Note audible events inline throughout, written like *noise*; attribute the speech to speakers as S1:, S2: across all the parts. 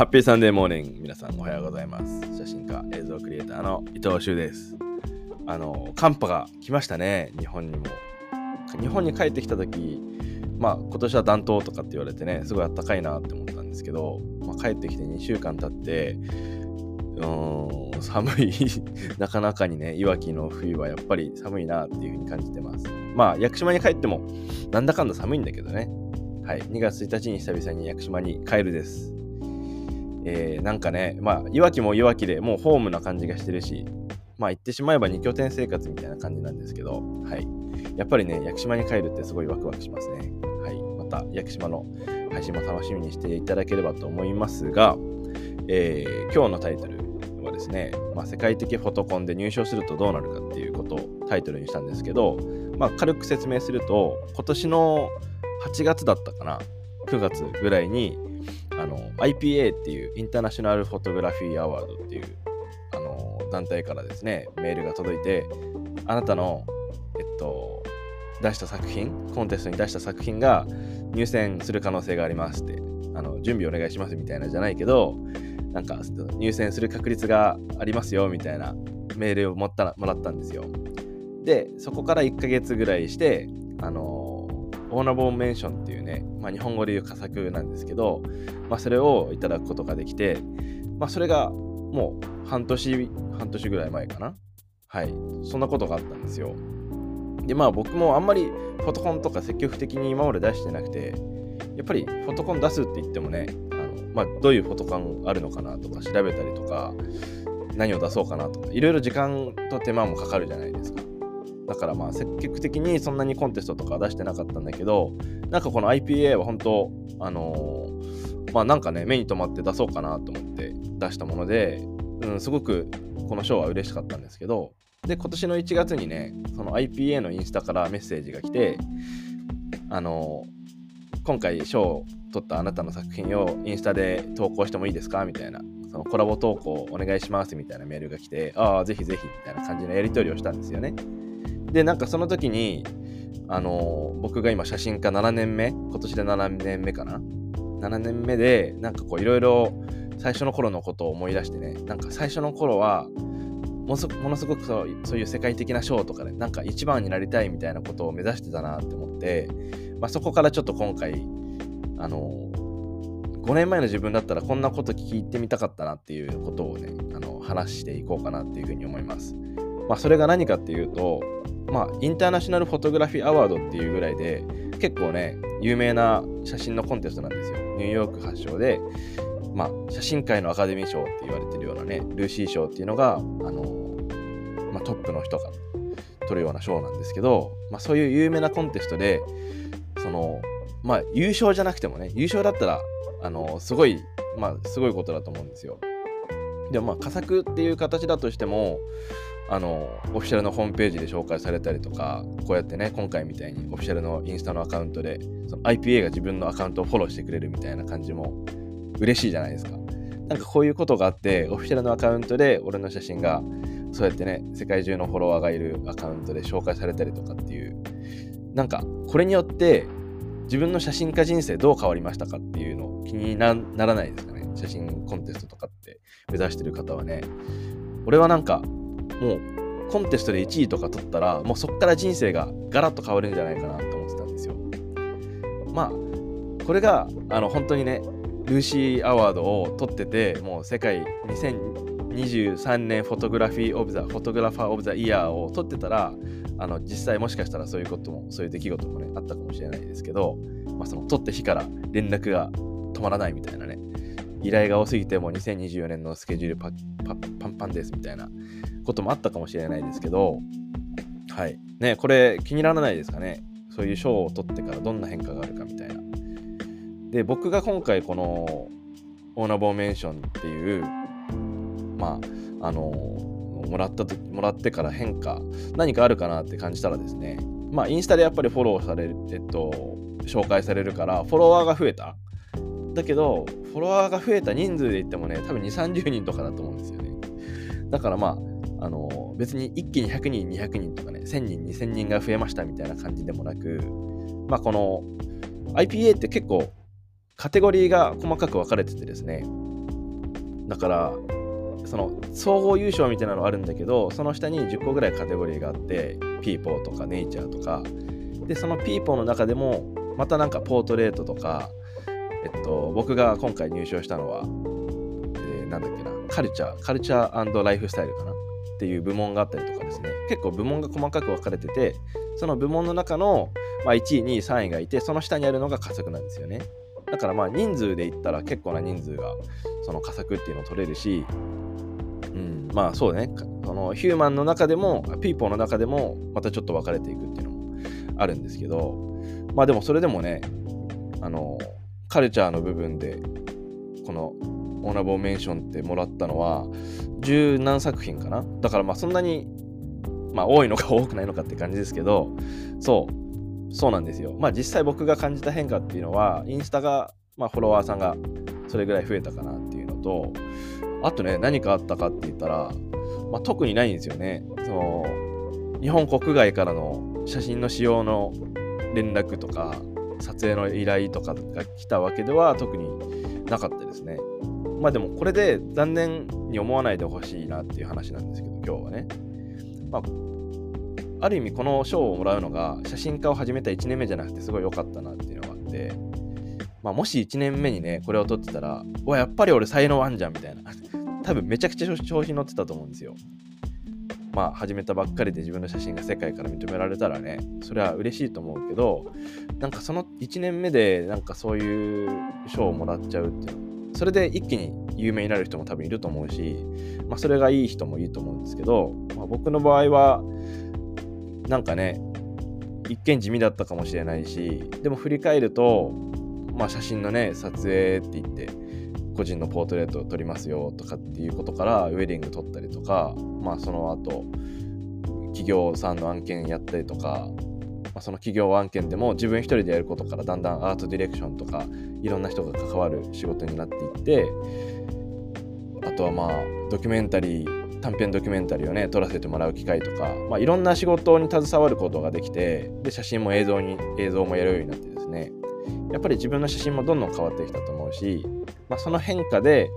S1: ハッピーサンデーモーニング、皆さんおはようございます。写真家、映像クリエイターの伊藤修です。あの、寒波が来ましたね、日本にも。日本に帰ってきた時まあ今年は暖冬とかって言われてね、すごい暖かいなって思ったんですけど、まあ、帰ってきて2週間経って、うーん、寒い、*laughs* なかなかにね、いわきの冬はやっぱり寒いなっていう風に感じてます。まあ、屋久島に帰っても、なんだかんだ寒いんだけどね。はい、2月1日に久々に屋久島に帰るです。えー、なんかね、まあ、いわきもいわきでもうホームな感じがしてるし、まあ、言ってしまえば2拠点生活みたいな感じなんですけど、はい。やっぱりね、屋久島に帰るってすごいワクワクしますね。はい。また、屋久島の配信も楽しみにしていただければと思いますが、えー今日のタイトルはですね、まあ、世界的フォトコンで入賞するとどうなるかっていうことをタイトルにしたんですけど、まあ、軽く説明すると、今年の8月だったかな、9月ぐらいに、あの IPA っていうインターナショナルフォトグラフィーアワードっていうあの団体からですねメールが届いてあなたのえっと出した作品コンテストに出した作品が入選する可能性がありますってあの準備お願いしますみたいなじゃないけどなんか入選する確率がありますよみたいなメールをもったもらったんですよ。でそこから1ヶ月ぐらいしてあのオーナボーメンションっていうね、まあ、日本語で言う佳作なんですけど、まあ、それをいただくことができて、まあ、それがもう半年、半年ぐらい前かな。はい。そんなことがあったんですよ。で、まあ僕もあんまりフォトコンとか積極的に今まで出してなくて、やっぱりフォトコン出すって言ってもね、あのまあ、どういうフォトコンあるのかなとか調べたりとか、何を出そうかなとか、いろいろ時間と手間もかかるじゃないですか。だからまあ積極的にそんなにコンテストとか出してなかったんだけど、なんかこの IPA は本当、あのーまあなんかね、目に留まって出そうかなと思って出したもので、うん、すごくこの賞は嬉しかったんですけど、で、今年の1月にね、その IPA のインスタからメッセージが来て、あのー今回賞を取ったあなたの作品をインスタで投稿してもいいですかみたいな、そのコラボ投稿お願いしますみたいなメールが来て、ああ、ぜひぜひみたいな感じのやり取りをしたんですよね。で、なんかその時に、あの僕が今写真家7年目、今年で7年目かな ?7 年目で、なんかこういろいろ最初の頃のことを思い出してね、なんか最初の頃は、ものすものすごくそうそういう世界的な賞とかね、なんか一番になりたいみたいなことを目指してたなって思って、まあ、そこからちょっと今回、あの5年前の自分だったらこんなこと聞いてみたかったなっていうことをね、あの話していこうかなっていうふうに思います。まあ、それが何かっていうと、まあ、インターナショナルフォトグラフィーアワードっていうぐらいで、結構ね、有名な写真のコンテストなんですよ。ニューヨーク発祥で、まあ、写真界のアカデミー賞って言われてるようなね、ルーシー賞っていうのが、あのまあ、トップの人が取るような賞なんですけど、まあ、そういう有名なコンテストで、その、まあ、優勝じゃなくてもね、優勝だったら、あのすごい、まあ、すごいことだと思うんですよ。でも、まあ、佳作っていう形だとしても、あのオフィシャルのホームページで紹介されたりとか、こうやってね、今回みたいにオフィシャルのインスタのアカウントで、その IPA が自分のアカウントをフォローしてくれるみたいな感じも嬉しいじゃないですか。なんかこういうことがあって、オフィシャルのアカウントで俺の写真が、そうやってね、世界中のフォロワーがいるアカウントで紹介されたりとかっていう、なんかこれによって自分の写真家人生どう変わりましたかっていうの気になならないですかね。写真コンテストとかって目指してる方はね。俺はなんかもうコンテストで1位とか取ったらもうそっから人生がガラッと変わるんじゃないかなと思ってたんですよ。まあこれがあの本当にね Lucie Award を取っててもう世界2023年 Photography of the Photographer of the Year を取ってたらあの実際もしかしたらそういうこともそういう出来事もねあったかもしれないですけど、まあ、その取った日から連絡が止まらないみたいなね依頼が多すぎてもう2024年のスケジュールパパパンパンですみたいなこともあったかもしれないですけどはい。ねこれ気にならないですかね？そういう賞を取ってからどんな変化があるかみたいな。で僕が今回このオーナーボーメンションっていうまああのもらったもらってから変化何かあるかなって感じたらですねまあインスタでやっぱりフォローされるえっと紹介されるからフォロワーが増えた。だけどフォロワーが増えた人数で言ってもね多分2 3 0人とかだと思うんですよね。だからまああの別に一気に100人200人とかね1000人2000人が増えましたみたいな感じでもなくまあこの IPA って結構カテゴリーが細かく分かれててですね。だからその総合優勝みたいなのあるんだけどその下に10個ぐらいカテゴリーがあってピーポーとかネイチャーとか。でそのピーポーの中でもまたなんかポートレートとかえっと僕が今回入賞したのは、えー、なんだっけなカルチャーカルチャーライフスタイルかな？っていう部門があったりとかですね。結構部門が細かく分かれててその部門の中の、まあ、1位2位3位がいてその下にあるのが加速なんですよね。だからまあ人数で言ったら結構な人数がその加速っていうのを取れるしうん、まあそうね。そのヒューマンの中でもピーポーの中でもまたちょっと分かれていくっていうのもあるんですけどまあでもそれでもねあのカルチャーの部分でこのオーナボーメンションってもらったのは十何作品かな？だからまあそんなにまあ多いのか *laughs* 多くないのかって感じですけどそう。そうなんですよ。まあ実際僕が感じた変化っていうのはインスタがまあフォロワーさんがそれぐらい増えたかなっていうのとあとね、何かあったかって言ったら、まあ、特にないんですよね。その日本国外からの写真の使用の連絡とか、撮影の依頼とかが来たわけでは特になかったですね。まあでもこれで残念に思わないでほしいなっていう話なんですけど、今日はね。まあ、ある意味この賞をもらうのが写真家を始めた1年目じゃなくてすごい良かったなっていうのがあって、まあ、もし1年目にね、これを撮ってたらう、わ、やっぱり俺才能あんじゃんみたいな。多分めちゃくちゃ調子乗ってたと思うんですよ。まあ始めたばっかりで自分の写真が世界から認められたらねそれは嬉しいと思うけどなんかその1年目でなんかそういう賞をもらっちゃうっていうそれで一気に有名になる人も多分いると思うし、まあ、それがいい人もいいと思うんですけど、まあ、僕の場合はなんかね一見地味だったかもしれないしでも振り返ると、まあ、写真のね撮影って言って個人のポートレートを撮りますよとかっていうことからウェディング撮ったりとか、まあ、その後企業さんの案件やったりとか、まあ、その企業案件でも自分一人でやることからだんだんアートディレクションとかいろんな人が関わる仕事になっていってあとはまあドキュメンタリー短編ドキュメンタリーをね撮らせてもらう機会とか、まあ、いろんな仕事に携わることができてで写真も映像に映像もやるようになってですねやっぱり自分の写真もどんどん変わってきたと思うしまあ、その変化で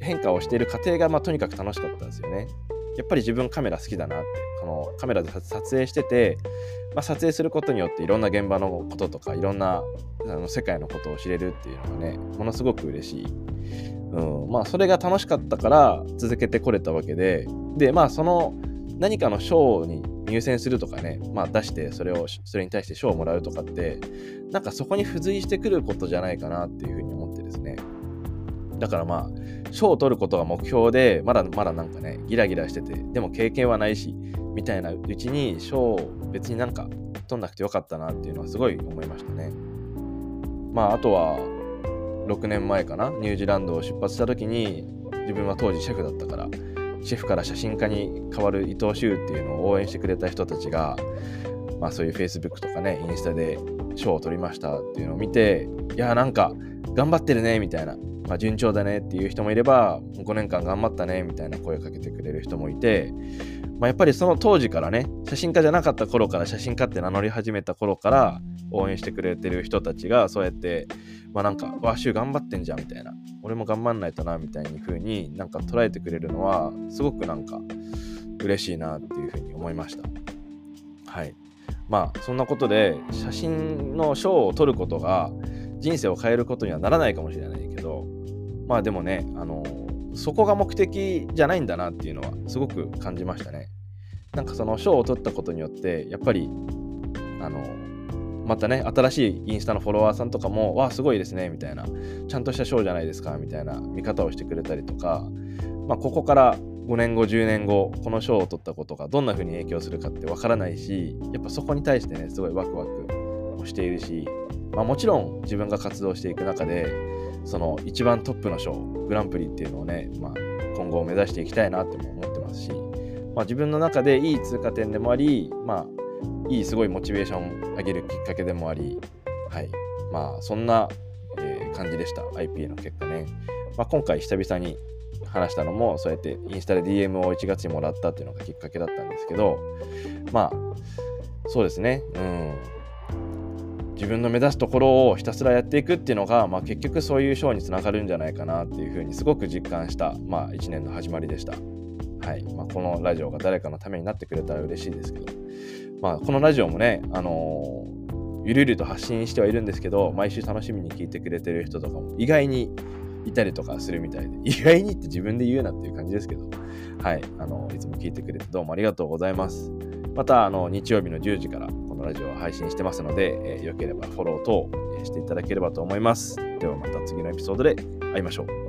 S1: 変化をしている過程が、まあ、とにかく楽しかったんですよね。やっぱり自分カメラ好きだなってこのカメラで撮影してて、まあ、撮影することによっていろんな現場のこととかいろんなあの世界のことを知れるっていうのがねものすごく嬉しい、うん、まあそれが楽しかったから続けてこれたわけででまあその何かの賞に入選するとかね、まあ、出してそれをそれに対して賞をもらうとかってなんかそこに付随してくることじゃないかなっていうふうに思ってですねだからまあ、賞を取ることが目標で、まだまだなんかね、ギラギラしてて、でも経験はないし、みたいなうちに賞を別になんか取んなくてよかったなっていうのはすごい思いましたね。まあ、あとは、6年前かな、ニュージーランドを出発した時に、自分は当時シェフだったから、シェフから写真家に変わる伊藤修っていうのを応援してくれた人たちが、まあそういう Facebook とかね、インスタで賞を取りましたっていうのを見て、いや、なんか頑張ってるね、みたいな。まあ、順調だねっていう人もいれば、5年間頑張ったねみたいな声かけてくれる人もいて、まあ、やっぱりその当時からね、写真家じゃなかった頃から写真家って名乗り始めた頃から応援してくれてる人たちがそうやって、まあなんか、わ、しゅ頑張ってんじゃんみたいな、俺も頑張んないとなみたいに風になんか捉えてくれるのは、すごくなんか嬉しいなっていうふうに思いました。はい。まあそんなことで写真の賞を取ることが人生を変えることにはならないかもしれないけどまあでもね、あのそこが目的じゃないんだなっていうのはすごく感じましたね。なんかその賞を取ったことによって、やっぱり、あのまたね、新しいインスタのフォロワーさんとかも、わあ、すごいですね、みたいな、ちゃんとした賞じゃないですか、みたいな見方をしてくれたりとか、まあ、ここから5年後、10年後、この賞を取ったことがどんな風に影響するかってわからないし、やっぱそこに対してね、すごいワクワクをしているし、まあ、もちろん自分が活動していく中で、その一番トップの賞グランプリっていうのをね、まあ、今後目指していきたいなっても思ってますし、まあ、自分の中でいい通過点でもあり、まあ、いいすごいモチベーションを上げるきっかけでもあり、はい、まあそんな、えー、感じでした IPA の結果ね、まあ、今回久々に話したのもそうやってインスタで DM を1月にもらったっていうのがきっかけだったんですけどまあそうですね。うん。自分の目指すところをひたすらやっていくっていうのが、まあ、結局そういう賞につながるんじゃないかなっていうふうにすごく実感した、まあ、1年の始まりでした。はいまあ、このラジオが誰かのためになってくれたら嬉しいですけど、まあ、このラジオもね、あのー、ゆるゆると発信してはいるんですけど、毎週楽しみに聞いてくれてる人とかも意外にいたりとかするみたいで、*laughs* 意外にって自分で言うなっていう感じですけど、はい、あのいつも聞いてくれてどうもありがとうございます。また、あの日曜日の10時からのラジオを配信してますので、えー、よければフォロー等していただければと思います。ではまた次のエピソードで会いましょう。